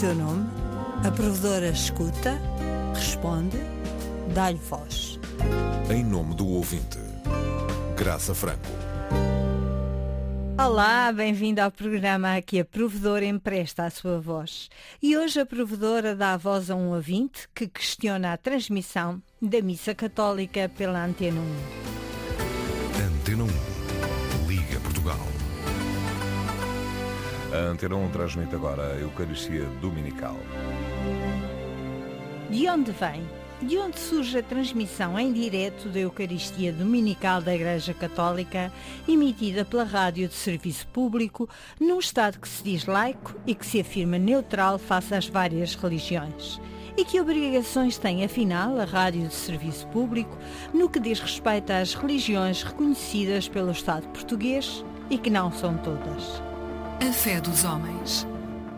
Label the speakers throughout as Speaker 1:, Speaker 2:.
Speaker 1: seu nome, a provedora escuta, responde, dá-lhe voz.
Speaker 2: Em nome do ouvinte, Graça Franco.
Speaker 1: Olá, bem-vindo ao programa Aqui a Provedora empresta a sua voz. E hoje a Provedora dá a voz a um ouvinte que questiona a transmissão da Missa Católica pela Antena 1.
Speaker 2: Antena 1.
Speaker 3: A Antena 1 transmite agora a Eucaristia Dominical.
Speaker 1: De onde vem? De onde surge a transmissão em direto da Eucaristia Dominical da Igreja Católica, emitida pela Rádio de Serviço Público, num Estado que se diz laico e que se afirma neutral face às várias religiões? E que obrigações tem, afinal, a Rádio de Serviço Público no que diz respeito às religiões reconhecidas pelo Estado português e que não são todas?
Speaker 4: A fé dos homens.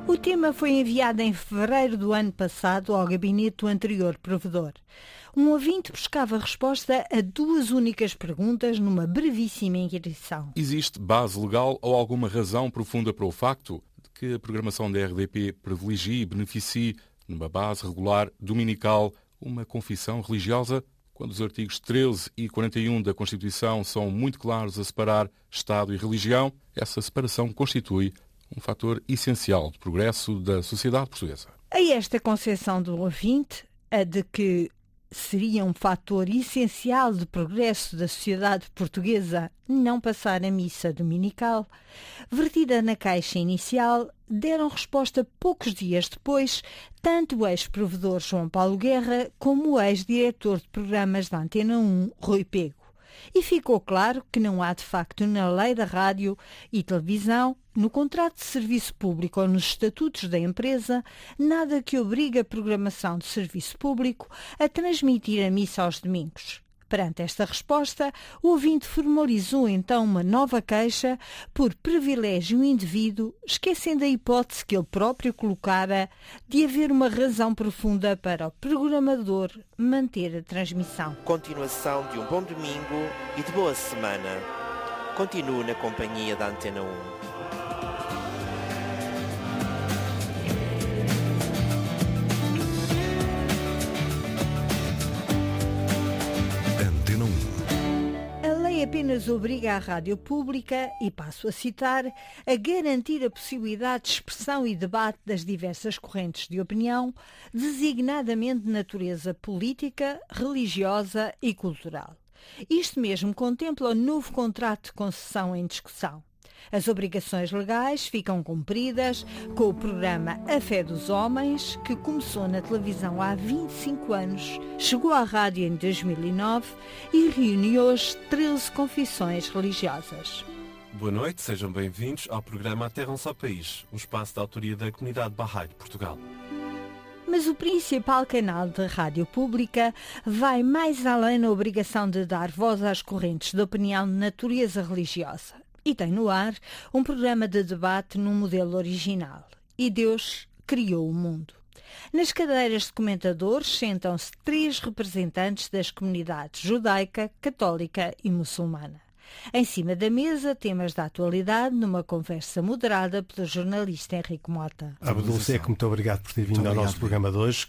Speaker 1: O tema foi enviado em fevereiro do ano passado ao gabinete do anterior provedor. Um ouvinte buscava resposta a duas únicas perguntas numa brevíssima inquirição.
Speaker 5: Existe base legal ou alguma razão profunda para o facto de que a programação da RDP privilegie e beneficie, numa base regular dominical, uma confissão religiosa, quando os artigos 13 e 41 da Constituição são muito claros a separar Estado e religião, essa separação constitui um fator essencial de progresso da sociedade portuguesa.
Speaker 1: A esta concepção do ouvinte, a de que seria um fator essencial de progresso da sociedade portuguesa não passar a missa dominical, vertida na caixa inicial, deram resposta poucos dias depois tanto o ex-provedor João Paulo Guerra como o ex-diretor de programas da Antena 1, Rui Pego. E ficou claro que não há de facto na lei da rádio e televisão, no contrato de serviço público ou nos estatutos da empresa, nada que obrigue a programação de serviço público a transmitir a missa aos domingos. Perante esta resposta, o ouvinte formalizou então uma nova queixa por privilégio indevido, esquecendo a hipótese que ele próprio colocara de haver uma razão profunda para o programador manter a transmissão.
Speaker 6: Continuação de um bom domingo e de boa semana. Continuo na companhia da Antena 1.
Speaker 1: Apenas obriga a rádio pública, e passo a citar, a garantir a possibilidade de expressão e debate das diversas correntes de opinião, designadamente de natureza política, religiosa e cultural. Isto mesmo contempla o novo contrato de concessão em discussão. As obrigações legais ficam cumpridas com o programa A Fé dos Homens, que começou na televisão há 25 anos, chegou à rádio em 2009 e reúne hoje 13 confissões religiosas.
Speaker 7: Boa noite, sejam bem-vindos ao programa A Terra um Só País, um espaço de autoria da comunidade Bahá'í de Portugal.
Speaker 1: Mas o principal canal de rádio pública vai mais além na obrigação de dar voz às correntes de opinião de natureza religiosa e tem no ar um programa de debate num modelo original. E Deus criou o mundo. Nas cadeiras de comentadores sentam-se três representantes das comunidades judaica, católica e muçulmana. Em cima da mesa, temas da atualidade numa conversa moderada pelo jornalista Henrique Mota.
Speaker 8: Abdul Seco, muito obrigado por ter vindo
Speaker 2: Muito
Speaker 8: ao
Speaker 2: obrigado,
Speaker 8: nosso programa de hoje,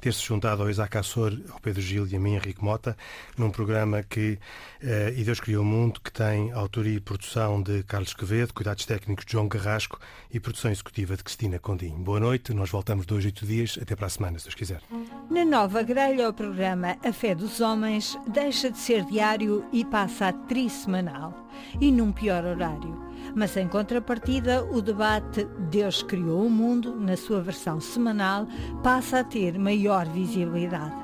Speaker 8: ter-se juntado ao Isaac Assor, ao Pedro Gil e a mim, Henrique Mota, num programa que, eh, e Deus Criou o Mundo, que tem autoria e produção de Carlos Quevedo, cuidados técnicos de João Carrasco e produção executiva de Cristina Condinho. Boa noite, nós voltamos dois, oito dias, até para a semana, se Deus quiser.
Speaker 1: Na nova grelha, o programa A Fé dos Homens deixa de ser diário e passa a trissemanal. E num pior horário. Mas em contrapartida, o debate Deus criou o mundo, na sua versão semanal, passa a ter maior visibilidade.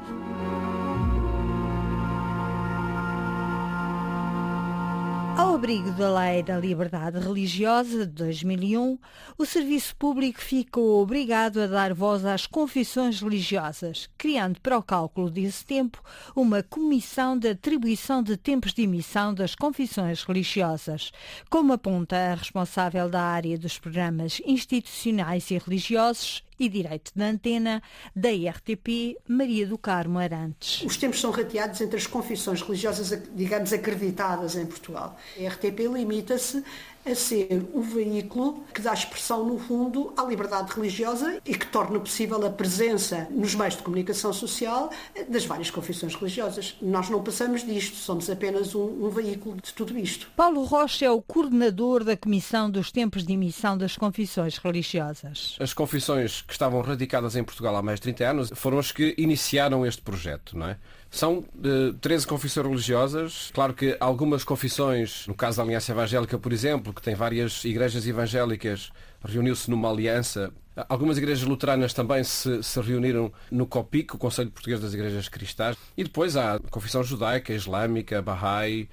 Speaker 1: Abrigo da Lei da Liberdade Religiosa de 2001, o Serviço Público ficou obrigado a dar voz às confissões religiosas, criando para o cálculo desse tempo uma comissão de atribuição de tempos de emissão das confissões religiosas, como aponta a responsável da área dos programas institucionais e religiosos, e Direito de Antena da RTP, Maria do Carmo Arantes.
Speaker 9: Os tempos são rateados entre as confissões religiosas, digamos, acreditadas em Portugal. A RTP limita-se a ser o veículo que dá expressão, no fundo, à liberdade religiosa e que torna possível a presença nos meios de comunicação social das várias confissões religiosas. Nós não passamos disto, somos apenas um, um veículo de tudo isto.
Speaker 1: Paulo Rocha é o coordenador da Comissão dos Tempos de Emissão das Confissões Religiosas.
Speaker 10: As confissões que estavam radicadas em Portugal há mais de 30 anos foram as que iniciaram este projeto, não é? São uh, 13 confissões religiosas. Claro que algumas confissões, no caso da Aliança Evangélica, por exemplo, que tem várias igrejas evangélicas, reuniu-se numa aliança. Algumas igrejas luteranas também se, se, reuniram no COPIC, o Conselho Português das Igrejas Cristãs. E depois há a confissão judaica, islâmica, Bahá'í,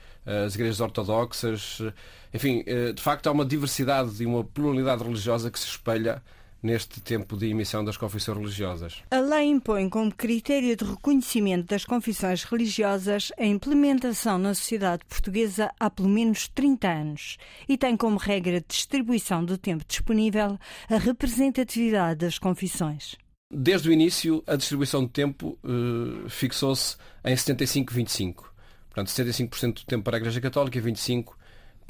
Speaker 10: as igrejas ortodoxas. Enfim, uh, de facto há uma diversidade e uma pluralidade religiosa que se espelha neste tempo de emissão das confissões religiosas.
Speaker 1: A lei impõe como critério de reconhecimento das confissões religiosas a implementação na sociedade portuguesa há pelo menos 30 anos e tem como regra de distribuição do tempo disponível a representatividade das confissões.
Speaker 10: Desde o início, a distribuição de tempo uh, fixou-se em 75-25. Portanto, 75% do tempo para a Igreja Católica e 25%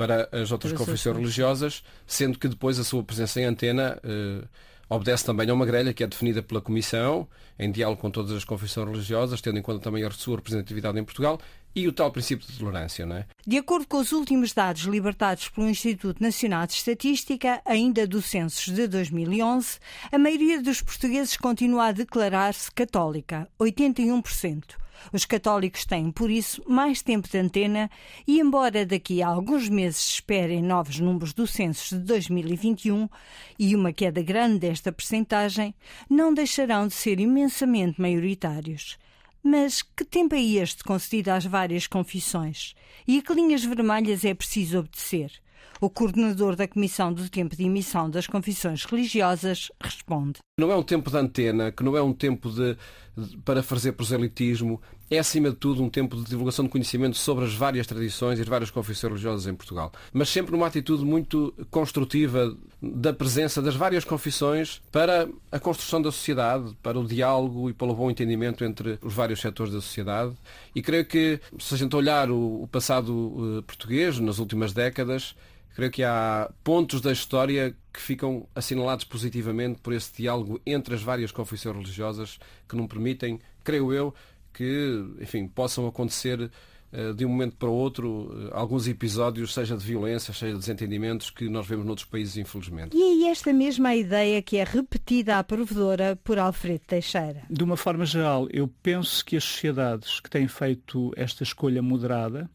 Speaker 10: para as outras confissões religiosas, sendo que depois a sua presença em antena eh, obedece também a uma grelha que é definida pela Comissão, em diálogo com todas as confissões religiosas, tendo em conta também a sua representatividade em Portugal e o tal princípio de tolerância, não é?
Speaker 1: De acordo com os últimos dados libertados pelo Instituto Nacional de Estatística, ainda do censo de 2011, a maioria dos portugueses continua a declarar-se católica, 81%. Os católicos têm, por isso, mais tempo de antena e, embora daqui a alguns meses esperem novos números do censo de 2021 e uma queda grande desta percentagem, não deixarão de ser imensamente maioritários. Mas que tempo é este concedido às várias confissões? E a que linhas vermelhas é preciso obedecer? O coordenador da Comissão do Tempo de Emissão das Confissões Religiosas responde.
Speaker 10: Não é um tempo de antena, que não é um tempo de, de, para fazer proselitismo, é acima de tudo um tempo de divulgação de conhecimento sobre as várias tradições e as várias confissões religiosas em Portugal. Mas sempre numa atitude muito construtiva da presença das várias confissões para a construção da sociedade, para o diálogo e para o bom entendimento entre os vários setores da sociedade. E creio que, se a gente olhar o, passado uh, português, nas últimas décadas, Creio que há pontos da história que ficam assinalados positivamente por esse diálogo entre as várias confissões religiosas que não permitem, creio eu, que enfim, possam acontecer eh, de um momento para o outro eh, alguns episódios, seja de violência, seja de desentendimentos, que nós vemos noutros países, infelizmente.
Speaker 1: E é esta mesma ideia que é repetida à provedora por Alfredo Teixeira?
Speaker 11: De uma forma geral, eu penso que as sociedades que têm feito esta escolha moderada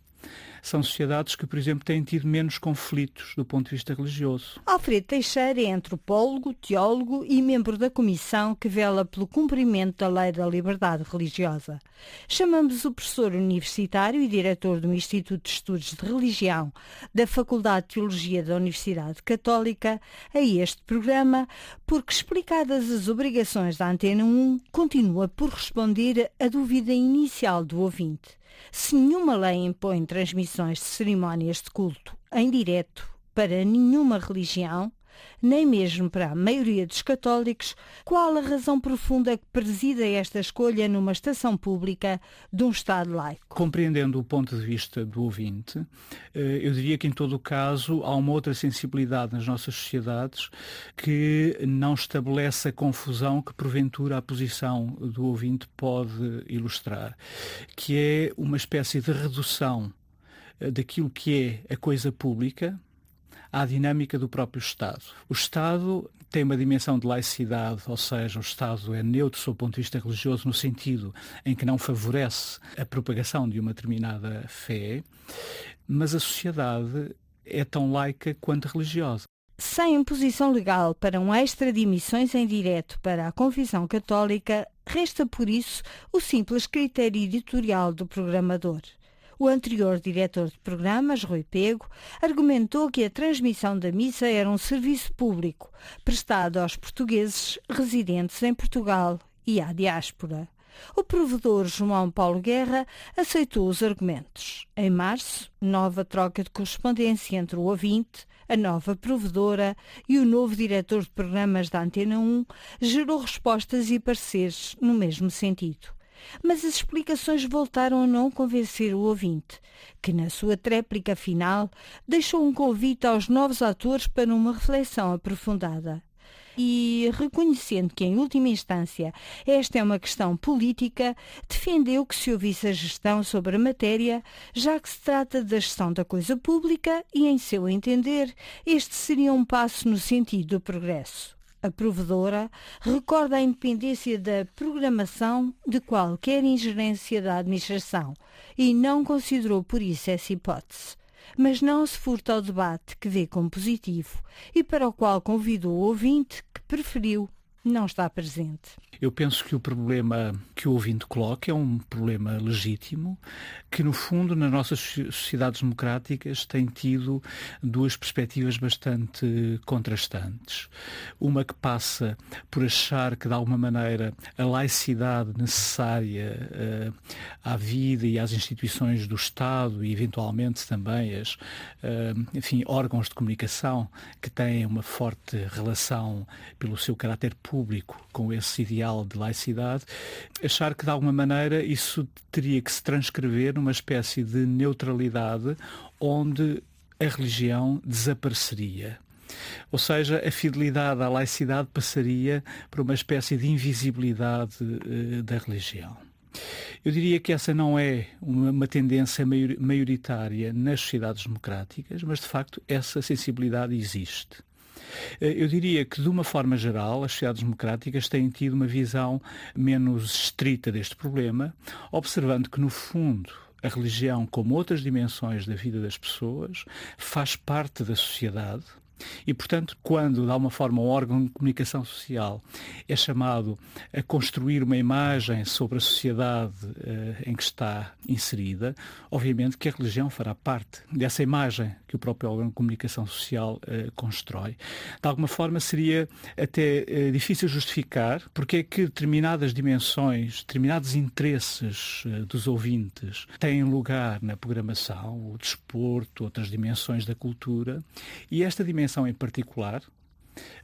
Speaker 11: são sociedades que, por exemplo, têm tido menos conflitos do ponto de vista religioso.
Speaker 1: Alfredo Teixeira é antropólogo, teólogo e membro da comissão que vela pelo cumprimento da lei da liberdade religiosa. Chamamos o professor universitário e diretor do Instituto de Estudos de Religião da Faculdade de Teologia da Universidade Católica a este programa porque, explicadas as obrigações da Antena 1, continua por responder a dúvida inicial do ouvinte se nenhuma lei impõe transmissões de cerimónias de culto em direto para nenhuma religião, nem mesmo para a maioria dos católicos, qual a razão profunda que presida esta escolha numa estação pública de um Estado laico?
Speaker 11: Compreendendo o ponto de vista do ouvinte, eh, eu diria que em todo o caso há uma outra sensibilidade nas nossas sociedades que não estabelece a confusão que porventura a posição do ouvinte pode ilustrar, que é uma espécie de redução eh, daquilo que é a coisa pública, à dinâmica do próprio Estado. O Estado tem uma dimensão de laicidade, ou seja, o Estado é neutro sob o ponto de vista religioso no sentido em que não favorece a propagação de uma determinada fé, mas a sociedade é tão laica quanto religiosa.
Speaker 1: Sem imposição legal para um extra de emissões em direto para a confissão católica, resta por isso o simples critério editorial do programador. O anterior diretor de programas, Rui Pego, argumentou que a transmissão da missa era um serviço público prestado aos portugueses residentes em Portugal e à diáspora. O provedor João Paulo Guerra aceitou os argumentos. Em março, nova troca de correspondência entre o ouvinte, a nova provedora e o novo diretor de programas da Antena 1 gerou respostas e pareceres no mesmo sentido. Mas as explicações voltaram a não convencer o ouvinte, que na sua tréplica final deixou um convite aos novos atores para uma reflexão aprofundada e, reconhecendo que, em última instância, esta é uma questão política, defendeu que se ouvisse a gestão sobre a matéria, já que se trata da gestão da coisa pública e, em seu entender, este seria um passo no sentido do progresso. A provedora recorda a independência da programação de qualquer ingerência da administração e não considerou por isso essa hipótese mas não se furta ao debate que vê como positivo e para o qual convidou o ouvinte que preferiu não estar presente.
Speaker 11: Eu penso que o problema que o ouvinte coloca é um problema legítimo, que no fundo nas nossas sociedades democráticas tem tido duas perspectivas bastante contrastantes. Uma que passa por achar que de alguma maneira a laicidade necessária uh, à vida e às instituições do Estado e eventualmente também as, uh, enfim, órgãos de comunicação que têm uma forte relação pelo seu caráter público com esse ideal de laicidade, achar que de alguma maneira isso teria que se transcrever numa espécie de neutralidade onde a religião desapareceria. Ou seja, a fidelidade à laicidade passaria por uma espécie de invisibilidade uh, da religião. Eu diria que essa não é uma, uma, tendência maioritária nas sociedades democráticas, mas de facto essa sensibilidade existe. Eh, eu diria que, de uma forma geral, as sociedades democráticas têm tido uma visão menos estrita deste problema, observando que, no fundo, a religião, como outras dimensões da vida das pessoas, faz parte da sociedade e, portanto, quando, de alguma forma, um órgão de comunicação social é chamado a construir uma imagem sobre a sociedade uh, em que está inserida, obviamente que a religião fará parte dessa imagem que o próprio órgão de comunicação social uh, constrói. De alguma forma, seria até uh, difícil justificar porque é que determinadas dimensões, determinados interesses dos ouvintes têm lugar na programação, o desporto, outras dimensões da cultura, e esta dimensão dimensão em particular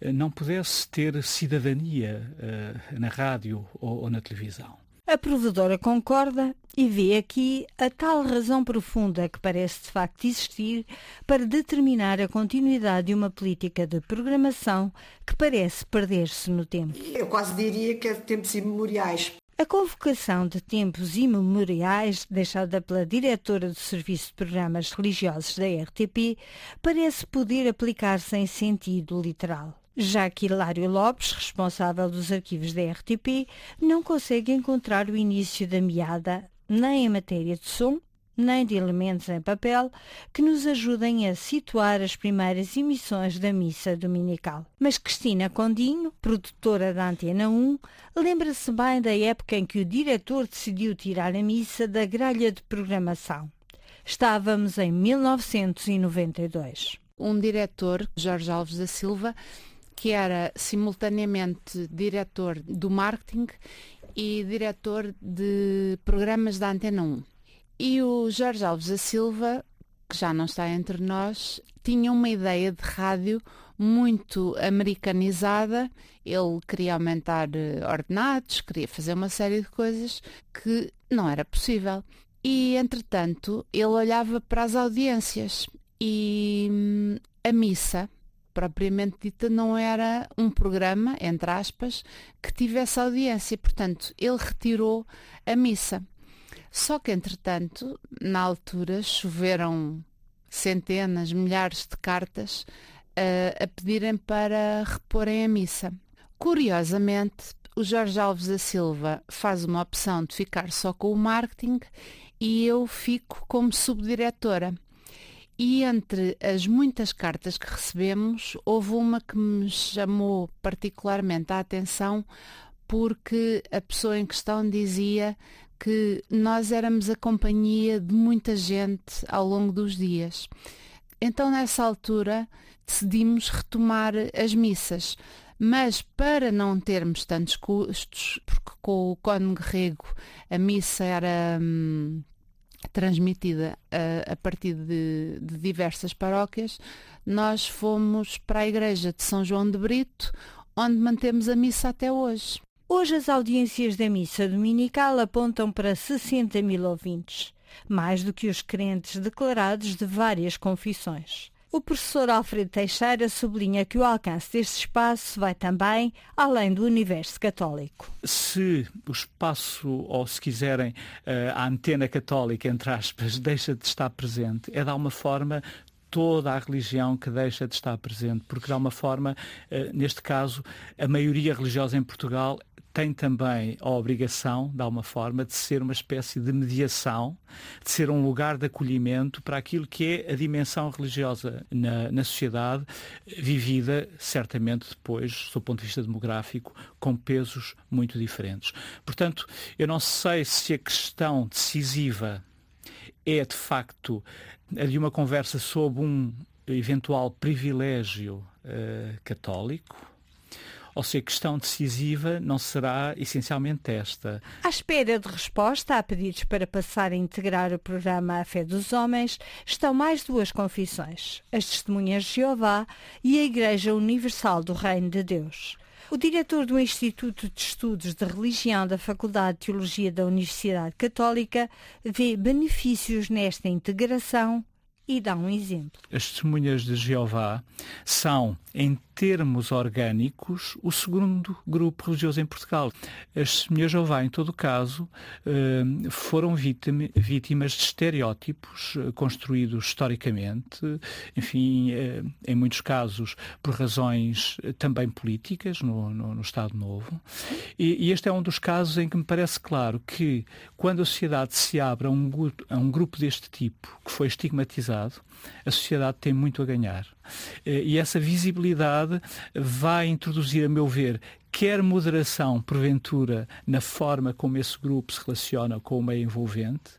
Speaker 11: eh, não pudesse ter cidadania uh, na rádio ou, ou na televisão.
Speaker 1: A provedora concorda e vê aqui a tal razão profunda que parece de facto existir para determinar a continuidade de uma política de programação que parece perder-se no tempo.
Speaker 9: Eu quase diria que é de tempos imemoriais.
Speaker 1: A convocação de tempos imemoriais, deixada pela diretora do Serviço de Programas Religiosos da RTP, parece poder aplicar-se em sentido literal. Já que Hilário Lopes, responsável dos arquivos da RTP, não consegue encontrar o início da meada nem em matéria de som, nem de elementos em papel que nos ajudem a situar as primeiras emissões da missa dominical. Mas Cristina Condinho, produtora da Antena 1, lembra-se bem da época em que o diretor decidiu tirar a missa da grelha de programação. Estávamos em 1992.
Speaker 12: Um diretor, Jorge Alves da Silva, que era simultaneamente diretor do marketing e diretor de programas da Antena 1. E o Jorge Alves da Silva, que já não está entre nós, tinha uma ideia de rádio muito americanizada. Ele queria aumentar eh, ordenados, queria fazer uma série de coisas que não era possível. E, entretanto, ele olhava para as audiências e hum, a missa, propriamente dita, não era um programa, entre aspas, que tivesse audiência. Portanto, ele retirou a missa. Só que, entretanto, na altura choveram centenas, milhares de cartas uh, a pedirem para reporem a missa. Curiosamente, o Jorge Alves da Silva faz uma opção de ficar só com o marketing e eu fico como subdiretora. E entre as muitas cartas que recebemos, houve uma que me chamou particularmente a atenção porque a pessoa em questão dizia que nós éramos a companhia de muita gente ao longo dos dias. Então, nessa altura, decidimos retomar as missas, Mas para não termos tantos custos, porque com o Cónigo Rego a missa era hum, transmitida a, a partir de, de, diversas paróquias, nós fomos para a igreja de São João de Brito, onde mantemos a missa até hoje.
Speaker 1: Hoje as audiências da missa dominical apontam para 60 mil ouvintes, mais do que os crentes declarados de várias confissões. O professor Alfredo Teixeira sublinha que o alcance deste espaço vai também além do universo católico.
Speaker 11: Se o espaço, ou se quiserem, eh, a antena católica, entre aspas, deixa de estar presente, é de alguma forma toda a religião que deixa de estar presente, porque de alguma forma, eh, neste caso, a maioria religiosa em Portugal tem também a obrigação, de alguma forma, de ser uma espécie de mediação, de ser um lugar de acolhimento para aquilo que é a dimensão religiosa na, na sociedade, vivida certamente depois, do ponto de vista demográfico, com pesos muito diferentes. Portanto, eu não sei se a questão decisiva é, de facto, a de uma conversa sobre um eventual privilégio uh, católico, ou se a questão decisiva não será essencialmente esta.
Speaker 1: À espera de resposta a pedidos para passar a integrar o programa A Fé dos Homens, estão mais duas confissões, as Testemunhas de Jeová e a Igreja Universal do Reino de Deus. O diretor do Instituto de Estudos de Religião da Faculdade de Teologia da Universidade Católica vê benefícios nesta integração e dá um exemplo.
Speaker 11: As testemunhas de Jeová são, em termos orgânicos, o segundo grupo religioso em Portugal. As de Jeová, em todo caso, eh, foram vítimas de estereótipos eh, construídos historicamente, enfim, eh, em muitos casos por razões também políticas no, no, no Estado Novo. E, e, este é um dos casos em que me parece claro que, quando a sociedade se abre a um, a um grupo deste tipo, que foi estigmatizado, a sociedade tem muito a ganhar. Eh, e essa visibilidade vai introduzir, a meu ver, quer moderação, porventura, na forma como esse grupo se relaciona com o meio envolvente,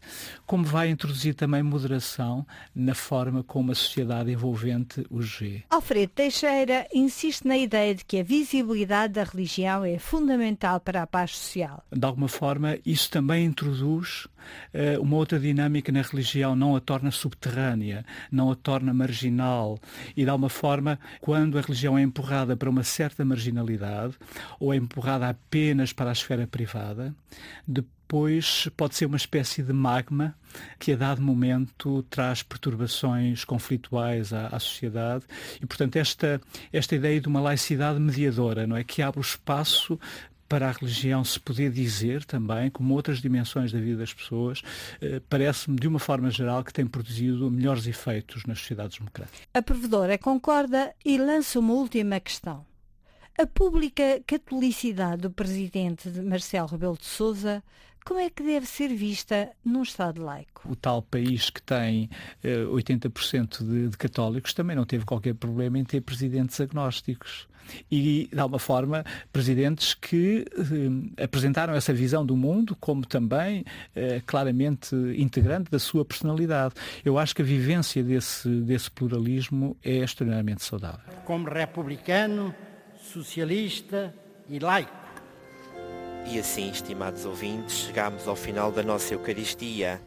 Speaker 11: como vai introduzir também moderação na forma como a sociedade envolvente os vê.
Speaker 1: Alfredo Teixeira insiste na ideia de que a visibilidade da religião é fundamental para a paz social.
Speaker 11: De alguma forma, isso também introduz uma outra dinâmica na religião, não a torna subterrânea, não a torna marginal e, de alguma forma, quando a religião é empurrada para uma certa marginalidade, ou é empurrada apenas para a esfera privada, depois pode ser uma espécie de magma que a dado momento traz perturbações conflituais à, à, sociedade e, portanto, esta, esta ideia de uma laicidade mediadora, não é? Que abre o espaço para a religião se poder dizer também, como outras dimensões da vida das pessoas, eh, parece-me, de uma forma geral, que tem produzido melhores efeitos nas sociedades democráticas.
Speaker 1: A provedora concorda e lança uma última questão. A pública catolicidade do presidente Marcelo Rebelo de Sousa como é que deve ser vista num Estado laico?
Speaker 11: O tal país que tem eh, 80% de, de, católicos também não teve qualquer problema em ter presidentes agnósticos. E, de alguma forma, presidentes que eh, apresentaram essa visão do mundo como também eh, claramente integrante da sua personalidade. Eu acho que a vivência desse, desse pluralismo é extremamente saudável.
Speaker 13: Como republicano, socialista e laico.
Speaker 6: E assim, estimados ouvintes, chegamos ao final da nossa Eucaristia.